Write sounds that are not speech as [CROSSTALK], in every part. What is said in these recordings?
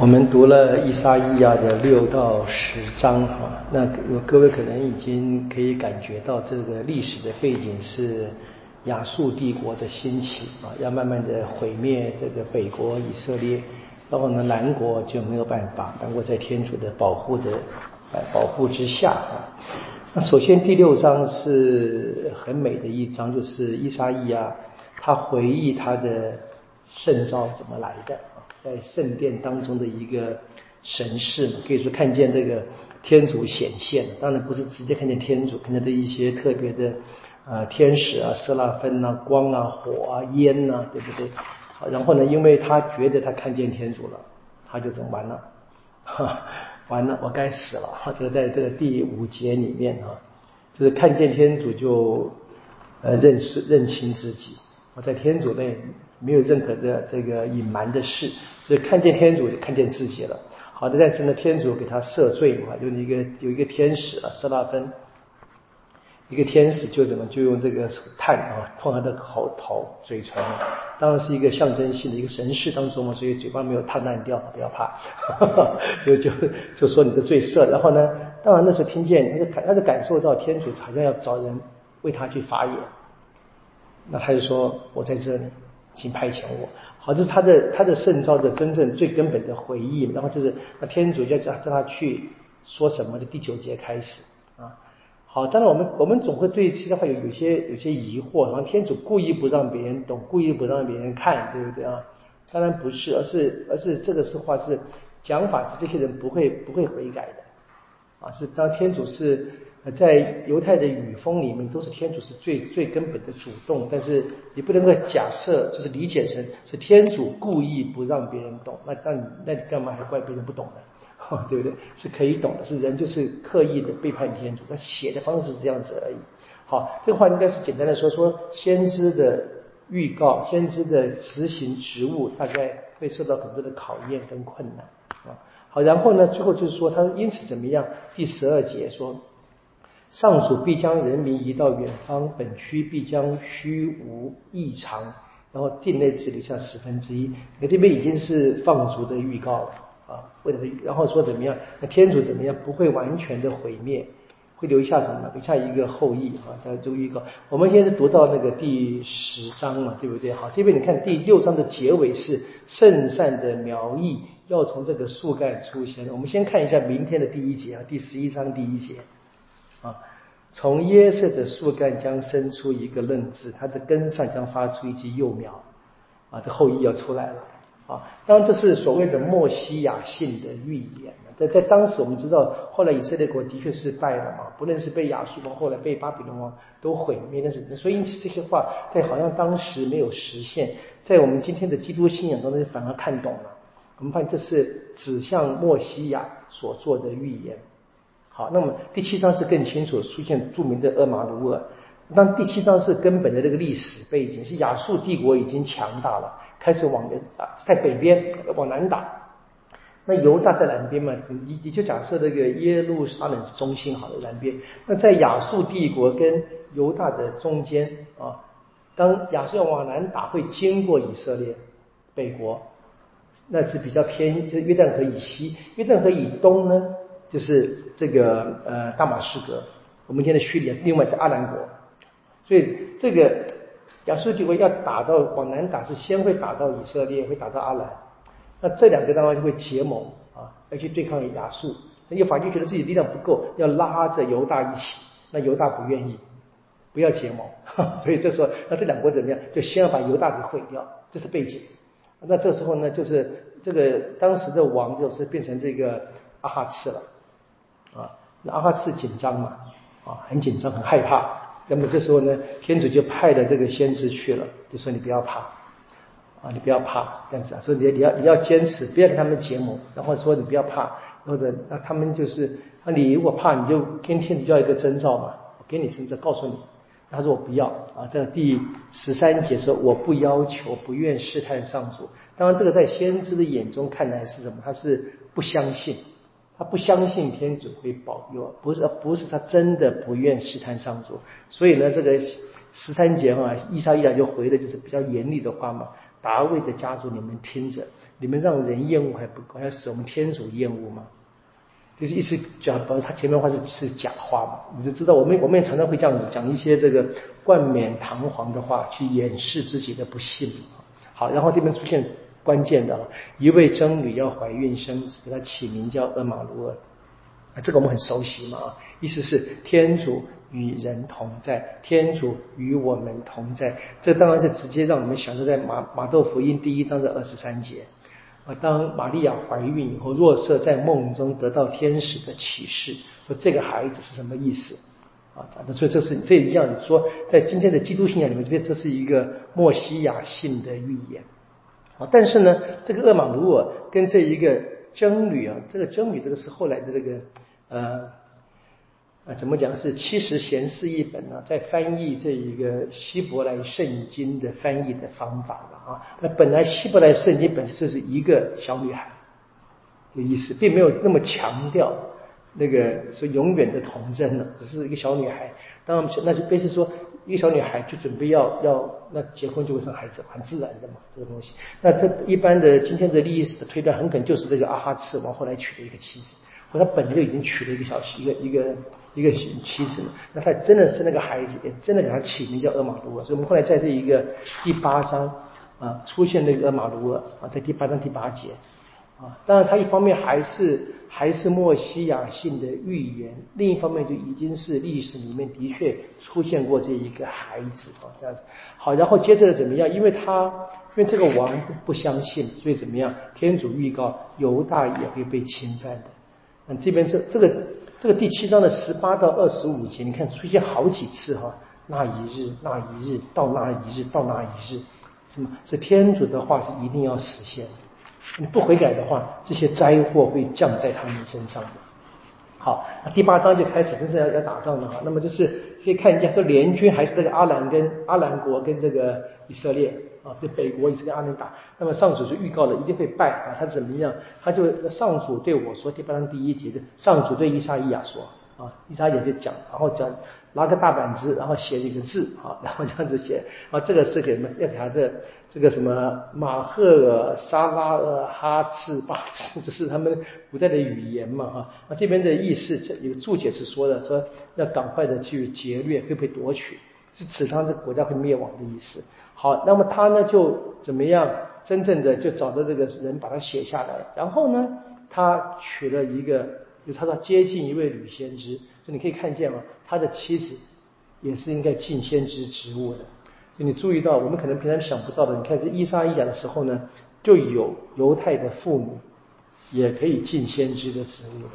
我们读了《以沙伊亚》的六到十章哈，那各位可能已经可以感觉到这个历史的背景是亚述帝国的兴起啊，要慢慢的毁灭这个北国以色列，然后呢，南国就没有办法，南国在天主的保护的保护之下啊。那首先第六章是很美的一章，就是伊沙伊亚他回忆他的圣召怎么来的。在圣殿当中的一个神事嘛，可以说看见这个天主显现。当然不是直接看见天主，看见的一些特别的呃天使啊、色拉芬啊、光啊、火啊、烟呐，对不对？然后呢，因为他觉得他看见天主了，他就怎么完了？哈，[LAUGHS] 完了，我该死了！哈，这个在这个第五节里面啊，就是看见天主就呃认识认清自己。在天主内。没有任何的这个隐瞒的事，所以看见天主就看见自己了。好的，但是呢，天主给他赦罪嘛，用一个有一个天使啊，色拉芬，一个天使就怎么就用这个炭啊碰他的口头嘴唇，当然是一个象征性的一个神事当中嘛，所以嘴巴没有烫烂掉，不要怕，[LAUGHS] 就就就说你的罪赦。然后呢，当然那时候听见他就感他就感受到天主好像要找人为他去发言，那他就说我在这里。请派遣我，好，这是他的他的圣召的真正最根本的回忆。然后就是那天主就叫叫他去说什么的第九节开始啊。好，当然我们我们总会对其他话有有些有些疑惑，然后天主故意不让别人懂，故意不让别人看，对不对啊？当然不是，而是而是这个是话是讲法是这些人不会不会悔改的啊，是当天主是。在犹太的语风里面，都是天主是最最根本的主动，但是你不能够假设，就是理解成是天主故意不让别人懂，那那你那你干嘛还怪别人不懂呢？[LAUGHS] 对不对？是可以懂的，是人就是刻意的背叛天主，他写的方式是这样子而已。好，这个话应该是简单的说说先知的预告，先知的执行职务大概会受到很多的考验跟困难啊。好，然后呢，最后就是说他因此怎么样？第十二节说。上主必将人民移到远方，本区必将虚无异常，然后境内只留下十分之一。那这边已经是放逐的预告了啊，为了然后说怎么样？那天主怎么样？不会完全的毁灭，会留下什么？留下一个后裔啊，在这个预告。我们现在是读到那个第十章嘛，对不对？好，这边你看第六章的结尾是圣善的苗裔要从这个树干出现。我们先看一下明天的第一节啊，第十一章第一节。啊，从耶色的树干将生出一个嫩枝，它的根上将发出一枝幼苗，啊，这后裔要出来了，啊，当然这是所谓的莫西亚性的预言。在在当时我们知道，后来以色列国的确是败了嘛，不论是被亚述王，后来被巴比伦王都毁灭，但是所以因此这些话在好像当时没有实现，在我们今天的基督信仰当中反而看懂了。我们发现这是指向莫西亚所做的预言。好，那么第七章是更清楚出现著名的厄马卢尔。那第七章是根本的这个历史背景，是亚述帝国已经强大了，开始往啊在北边往南打。那犹大在南边嘛，你你就假设这个耶路撒冷是中心好的南边。那在亚述帝国跟犹大的中间啊，当亚述要往南打，会经过以色列北国，那是比较偏，就是约旦河以西，约旦河以东呢？就是这个呃大马士革，我们现在叙利亚，另外在阿兰国，所以这个亚述帝国要打到往南打，是先会打到以色列，会打到阿兰，那这两个当然就会结盟啊，要去对抗亚述。那有法军觉得自己力量不够，要拉着犹大一起，那犹大不愿意，不要结盟，[LAUGHS] 所以这时候那这两国怎么样？就先要把犹大给毁掉，这是背景。那这时候呢，就是这个当时的王就是变成这个阿哈次了。啊，那阿哈斯紧张嘛，啊，很紧张，很害怕。那么这时候呢，天主就派了这个先知去了，就说你不要怕，啊，你不要怕，这样子啊，说你你要你要坚持，不要跟他们结盟，然后说你不要怕，或者那他们就是，那你如果怕，你就跟天主要一个征兆嘛，我给你征兆，告诉你。他说我不要啊，这第十三节说我不要求，不愿试探上主。当然，这个在先知的眼中看来是什么？他是不相信。他不相信天主会保佑，不是不是他真的不愿试探上主，所以呢，这个十三节啊，伊莎伊亚就回的就是比较严厉的话嘛。达卫的家族，你们听着，你们让人厌恶还不够，要使我们天主厌恶吗？就是意思讲，把他前面话是是假话嘛，你就知道我们我们也常常会这样子讲一些这个冠冕堂皇的话去掩饰自己的不幸。好，然后这边出现关键的啊，一位僧侣要怀孕生子，给他起名叫厄马卢尔，啊，这个我们很熟悉嘛啊，意思是天主与人同在，天主与我们同在，这当然是直接让我们想到在马马窦福音第一章的二十三节。啊，当玛利亚怀孕以后，若瑟在梦中得到天使的启示，说这个孩子是什么意思？啊，所以这是这一样说，在今天的基督信仰里面，这边这是一个莫西亚性的预言。啊，但是呢，这个厄马努尔跟这一个真女啊，这个真女这个是后来的这个呃。啊，怎么讲是七十贤士一本呢？在翻译这一个希伯来圣经的翻译的方法了啊。那本来希伯来圣经本身是一个小女孩的意思，并没有那么强调那个是永远的童真了，只是一个小女孩。当然，那就便是说，一个小女孩就准备要要那结婚就会生孩子，很自然的嘛，这个东西。那这一般的今天的历史的推断，很可能就是这个阿哈赤王后来娶的一个妻子。或他本来就已经娶了一个小妻，一个一个一个妻子嘛，那他真的生了个孩子，也真的给他起名叫厄马卢尔。所以我们后来在这一个第八章啊，出现那个厄马卢尔啊，在第八章第八节啊，当然他一方面还是还是莫西亚性的预言，另一方面就已经是历史里面的确出现过这一个孩子啊，这样子。好，然后接着怎么样？因为他因为这个王不相信，所以怎么样？天主预告犹大也会被侵犯的。这边这这个这个第七章的十八到二十五节，你看出现好几次哈，那一日那一日到那一日到那一日，是吗？是天主的话是一定要实现的，你不悔改的话，这些灾祸会降在他们身上的。好，那第八章就开始真正要要打仗了哈。那么就是可以看一下，这联军还是这个阿兰跟阿兰国跟这个以色列。啊，对北国也是跟阿门打，那么上主就预告了一定会败啊，他怎么样？他就上主对我说，第八章第一节的上主对伊莎伊亚说啊，伊莎伊亚就讲，然后讲拿个大板子，然后写一个字啊，然后这样子写啊，这个是给什么？要给他的这个什么马赫尔沙拉尔哈次巴次，这是他们古代的语言嘛哈？那这边的意思，有注解是说的，说要赶快的去劫掠，会被夺取，是此上这个国家会灭亡的意思。好，那么他呢就怎么样？真正的就找到这个人把它写下来，然后呢，他娶了一个，就他说接近一位女先知，就你可以看见啊，他的妻子也是应该进先知职务的。就你注意到，我们可能平常想不到的，你看这伊莎伊亚的时候呢，就有犹太的妇女也可以进先知的职务的。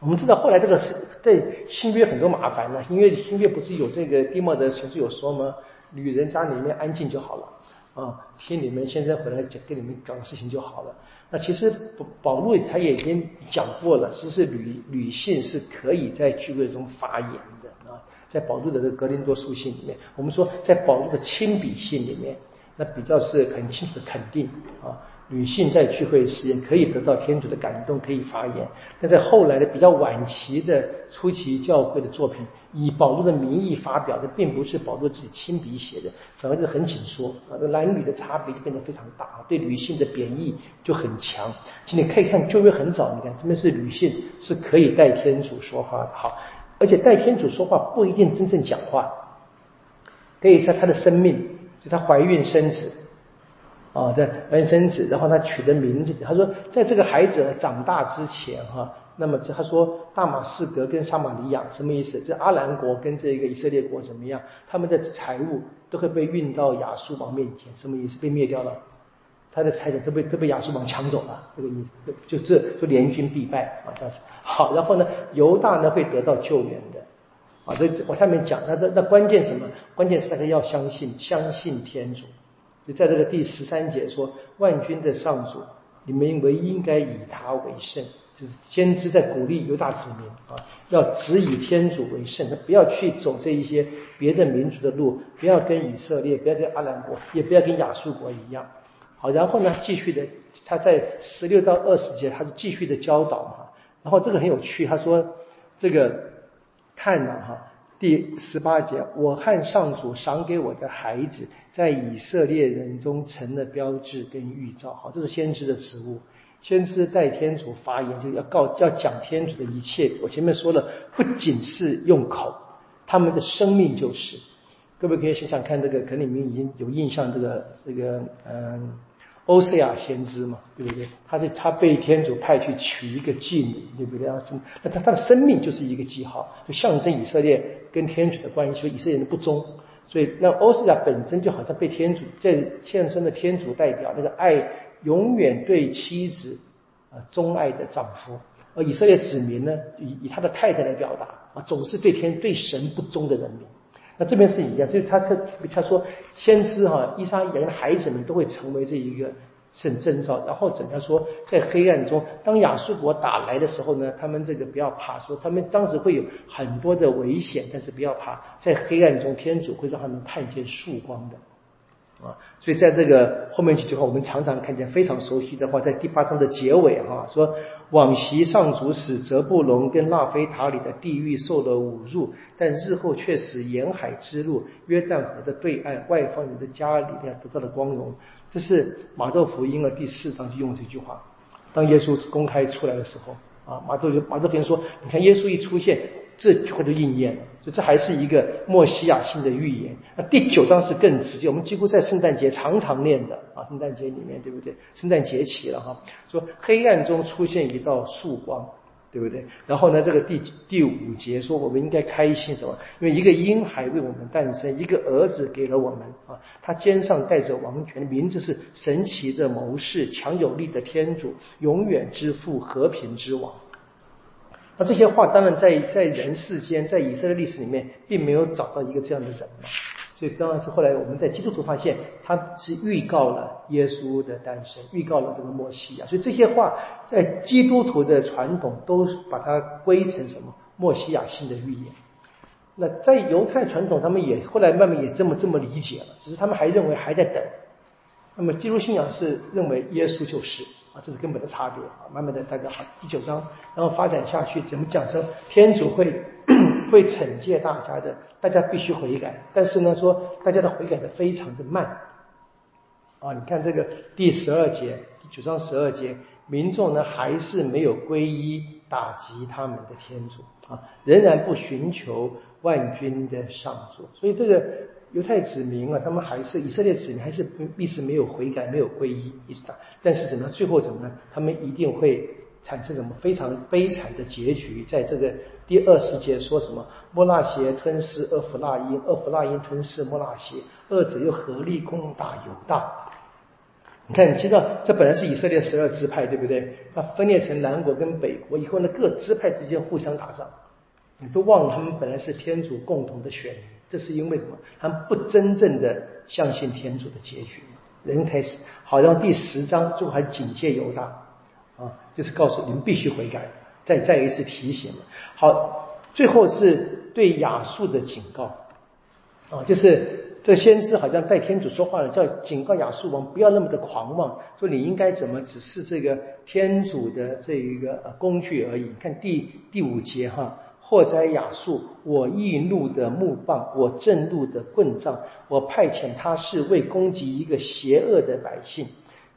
我们知道后来这个是在新约很多麻烦呢，因为新约不是有这个蒂莫德前书有说吗？女人家里面安静就好了啊，听你们现在回来讲，跟你们讲事情就好了。那其实保保罗他也已经讲过了，其实女女性是可以在聚会中发言的啊，在保罗的这个格林多书信里面，我们说在保罗的亲笔信里面，那比较是很清楚的肯定啊。女性在聚会时也可以得到天主的感动，可以发言。但在后来的比较晚期的初期教会的作品，以保罗的名义发表的，并不是保罗自己亲笔写的，反而是很紧缩啊，男女的差别就变得非常大，对女性的贬义就很强。请你可以看旧约很早，你看这边是女性是可以代天主说话的，好，而且代天主说话不一定真正讲话，可以说她的生命，就她怀孕生子。啊，在完生子，然后他取的名字，他说，在这个孩子长大之前，哈，那么他说大马士革跟撒玛利亚什么意思？这阿兰国跟这个以色列国怎么样？他们的财物都会被运到亚述王面前，什么意思？被灭掉了，他的财产都被都被亚述王抢走了，这个意思，就这就联军必败啊，这样子。好，然后呢，犹大呢会得到救援的，啊，这我下面讲，那这那关键什么？关键是大家要相信，相信天主。就在这个第十三节说，万军的上主，你们唯应该以他为圣，就是先知在鼓励犹大子民啊，要只以天主为圣，他不要去走这一些别的民族的路，不要跟以色列，不要跟阿兰国，也不要跟亚述国一样。好，然后呢，继续的，他在十六到二十节，他是继续的教导嘛。然后这个很有趣，他说这个看了哈。第十八节，我和上主赏给我的孩子，在以色列人中成了标志跟预兆。好，这是先知的职务。先知代天主发言，就要告要讲天主的一切。我前面说了，不仅是用口，他们的生命就是。各位可以想想看，这个可能你们已经有印象，这个这个嗯。欧塞亚先知嘛，对不对？他是他被天主派去娶一个妓女，对不对？啊，是那他他的生命就是一个记号，就象征以色列跟天主的关系，所以以色列人不忠。所以那欧斯亚本身就好像被天主在献身的天主代表，那个爱永远对妻子啊钟爱的丈夫，而以色列子民呢，以以他的太太来表达啊，总是对天对神不忠的人民。那这边是一样，就是他他他说，先知哈，伊莎伊亚的孩子们都会成为这一个圣征兆。然后怎样说，在黑暗中，当亚述国打来的时候呢，他们这个不要怕，说他们当时会有很多的危险，但是不要怕，在黑暗中，天主会让他们看见曙光的。啊，所以在这个后面几句话，我们常常看见非常熟悉的话，在第八章的结尾哈，说往昔上主使泽布隆跟纳菲塔里的地狱受了侮辱，但日后却使沿海之路、约旦河的对岸、外方人的家里面得到了光荣。这是马窦福音的第四章就用这句话。当耶稣公开出来的时候，啊，马窦马窦福音说，你看耶稣一出现。这句话就应验了，所以这还是一个莫西亚性的预言。那第九章是更直接，我们几乎在圣诞节常常念的啊，圣诞节里面对不对？圣诞节起了哈，说黑暗中出现一道曙光，对不对？然后呢，这个第第五节说我们应该开心什么？因为一个婴孩为我们诞生，一个儿子给了我们啊，他肩上带着王权，名字是神奇的谋士，强有力的天主，永远之父，和平之王。那这些话当然在在人世间，在以色列历史里面，并没有找到一个这样的人嘛，所以当然是后来我们在基督徒发现，他是预告了耶稣的诞生，预告了这个末西亚，所以这些话在基督徒的传统都把它归成什么末西亚性的预言。那在犹太传统，他们也后来慢慢也这么这么理解了，只是他们还认为还在等。那么基督信仰是认为耶稣就是。啊，这是根本的差别啊！慢慢的，大家好，第九章，然后发展下去，怎么讲说天主会 [CLEARS THROAT] 会惩戒大家的，大家必须悔改。但是呢，说大家的悔改的非常的慢啊！你看这个第十二节，第九章十二节，民众呢还是没有皈依，打击他们的天主啊，仍然不寻求万军的上主，所以这个。犹太子民啊，他们还是以色列子民，还是一直没有悔改，没有皈依伊斯兰。但是怎么最后怎么呢？他们一定会产生什么非常悲惨的结局？在这个第二十节说什么？莫纳邪吞噬厄弗拉因，厄弗拉因吞噬莫纳邪，二者又合力攻打犹大。你看，你知道这本来是以色列十二支派，对不对？它分裂成南国跟北国以后呢，各支派之间互相打仗，你都忘了他们本来是天主共同的选民。这是因为什么？他们不真正的相信天主的结局。人开始，好像第十章最后还警戒犹大啊，就是告诉你们必须悔改，再再一次提醒。好，最后是对亚述的警告啊，就是这先知好像代天主说话了，叫警告亚述王不要那么的狂妄，说你应该怎么只是这个天主的这一个工具而已。看第第五节哈。祸灾亚述，我易怒的木棒，我震怒的棍杖，我派遣他是为攻击一个邪恶的百姓。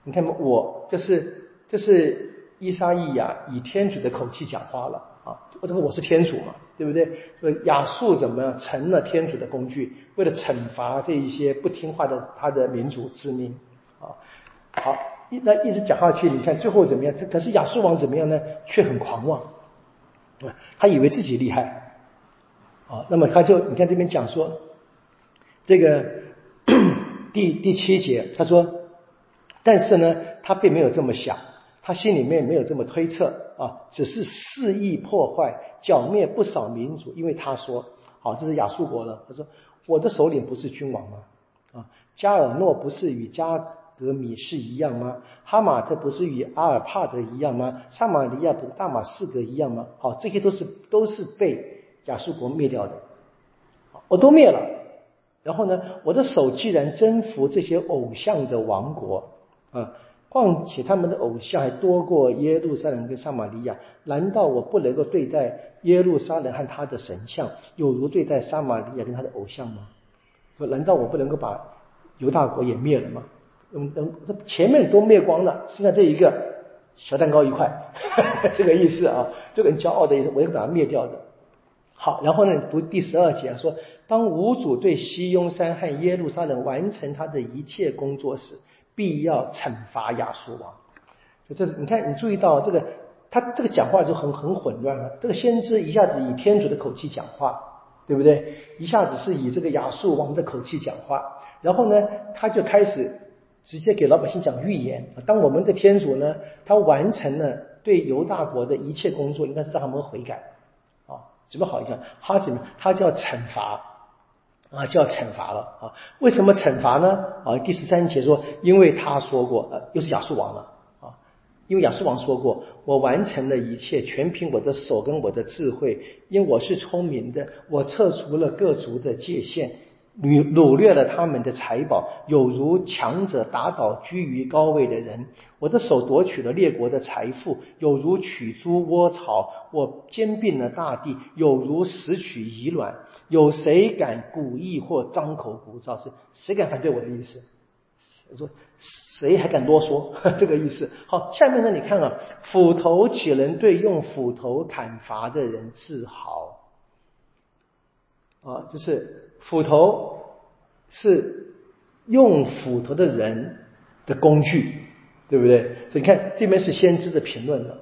你看嘛，我这是这是伊莎伊亚以天主的口气讲话了啊！我这个我是天主嘛，对不对？说亚述怎么样成了天主的工具，为了惩罚这一些不听话的他的民族之民啊！好，那一直讲下去，你看最后怎么样？可是亚述王怎么样呢？却很狂妄。他以为自己厉害，啊，那么他就你看这边讲说，这个 [COUGHS] 第第七节他说，但是呢，他并没有这么想，他心里面没有这么推测啊，只是肆意破坏、剿灭不少民族，因为他说，好，这是亚述国了，他说我的首领不是君王吗？啊，加尔诺不是与加。德米是一样吗？哈马特不是与阿尔帕德一样吗？撒马利亚不大马士革一样吗？好，这些都是都是被亚述国灭掉的，我都灭了。然后呢，我的手既然征服这些偶像的王国啊，况且他们的偶像还多过耶路撒冷跟撒玛利亚，难道我不能够对待耶路撒冷和他的神像，有如对待撒玛利亚跟他的偶像吗？说难道我不能够把犹大国也灭了吗？嗯嗯，这前面都灭光了，剩下这一个小蛋糕一块，这个意思啊，就很骄傲的意思，我要把它灭掉的。好，然后呢，读第十二节啊说，当五主对西雍山和耶路撒冷完成他的一切工作时，必要惩罚亚述王。就这，你看，你注意到这个，他这个讲话就很很混乱了。这个先知一下子以天主的口气讲话，对不对？一下子是以这个亚述王的口气讲话，然后呢，他就开始直接给老百姓讲预言。当我们的天主呢，他完成了对犹大国的一切工作，应该是让他们悔改。啊怎么好一看？他怎么？他就要惩罚啊，就要惩罚了啊？为什么惩罚呢？啊，第十三节说，因为他说过，呃，又是亚述王了啊，因为亚述王说过，我完成了一切，全凭我的手跟我的智慧，因为我是聪明的，我撤除了各族的界限。掳掳掠了他们的财宝，有如强者打倒居于高位的人。我的手夺取了列国的财富，有如取诸窝巢。我兼并了大地，有如拾取遗卵。有谁敢鼓意或张口鼓噪？是谁敢反对我的意思？我说谁还敢啰嗦？[LAUGHS] 这个意思。好，下面呢？你看啊，斧头岂能对用斧头砍伐的人自豪？啊，就是。斧头是用斧头的人的工具，对不对？所以你看这边是先知的评论了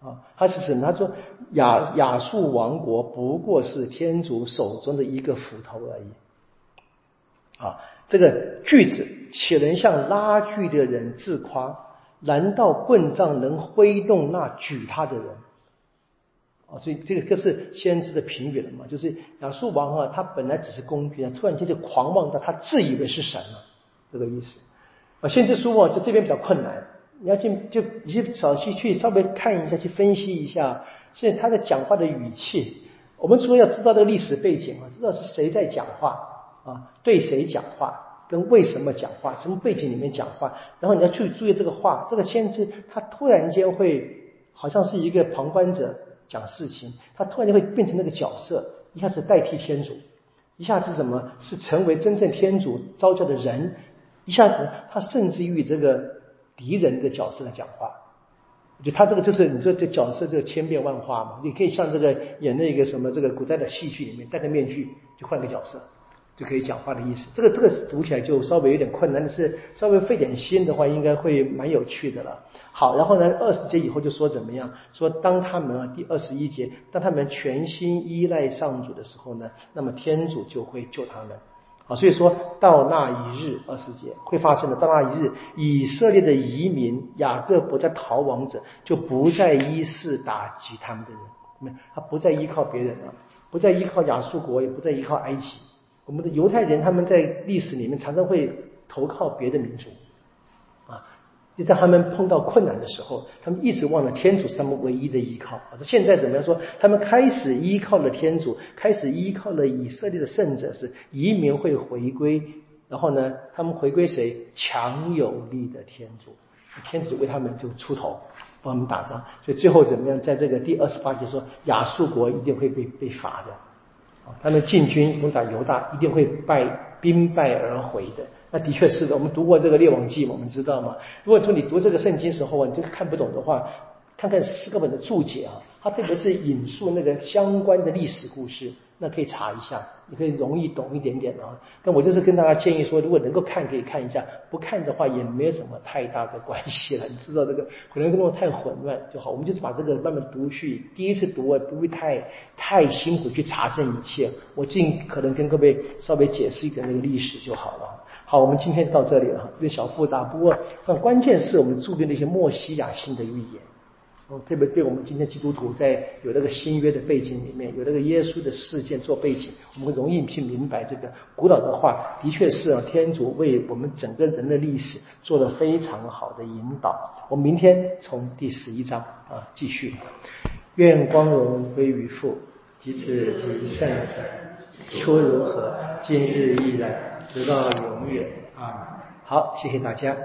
啊，他是什么？他说亚亚述王国不过是天主手中的一个斧头而已啊。这个锯子岂能向拉锯的人自夸？难道棍杖能挥动那举他的人？啊，所以这个这是先知的评语了嘛？就是亚述王啊，他本来只是工具，突然间就狂妄到他自以为是神了，这个意思。啊，先知书啊，就这边比较困难，你要去就你去仔细去稍微看一下，去分析一下，所以他的讲话的语气，我们除了要知道这个历史背景啊，知道是谁在讲话啊，对谁讲话，跟为什么讲话，什么背景里面讲话，然后你要去注意这个话，这个先知他突然间会好像是一个旁观者。讲事情，他突然就会变成那个角色，一下子代替天主，一下子什么是成为真正天主招教的人，一下子他甚至于这个敌人的角色来讲话，就他这个就是你这这角色就千变万化嘛，你可以像这个演那个什么这个古代的戏剧里面戴个面具就换个角色。就可以讲话的意思，这个这个读起来就稍微有点困难，但是稍微费点心的话，应该会蛮有趣的了。好，然后呢，二十节以后就说怎么样？说当他们啊，第二十一节，当他们全心依赖上主的时候呢，那么天主就会救他们。好，所以说到那一日，二十节会发生的。到那一日，以色列的移民雅各伯的逃亡者就不再依势打击他们的人，他不再依靠别人了，不再依靠亚述国，也不再依靠埃及。我们的犹太人他们在历史里面常常会投靠别的民族，啊，就在他们碰到困难的时候，他们一直忘了天主是他们唯一的依靠。说现在怎么样说？他们开始依靠了天主，开始依靠了以色列的圣者，是移民会回归。然后呢，他们回归谁？强有力的天主，天主为他们就出头，帮他们打仗。所以最后怎么样？在这个第二十八节说，亚述国一定会被被罚的。他们进军攻打犹大，一定会败兵败而回的。那的确是的，我们读过这个列王记，我们知道嘛。如果说你读这个圣经时候啊，你这个看不懂的话，看看诗歌本的注解啊，它特别是引述那个相关的历史故事。那可以查一下，你可以容易懂一点点啊。但我就是跟大家建议说，如果能够看，可以看一下；不看的话，也没有什么太大的关系了。你知道这个可能弄得太混乱就好。我们就是把这个慢慢读去，第一次读啊，不会太太辛苦去查证一切。我尽可能跟各位稍微解释一点那个历史就好了。好，我们今天就到这里了，有点小复杂，不过很关键是我们注定那些莫西亚性的预言。特别对我们今天基督徒在有那个新约的背景里面，有那个耶稣的事件做背景，我们容易去明白这个古老的话，的确是啊，天主为我们整个人的历史做了非常好的引导。我们明天从第十一章啊继续。愿光荣归于父，及子及圣神，初如何，今日亦然，直到永远啊！好，谢谢大家。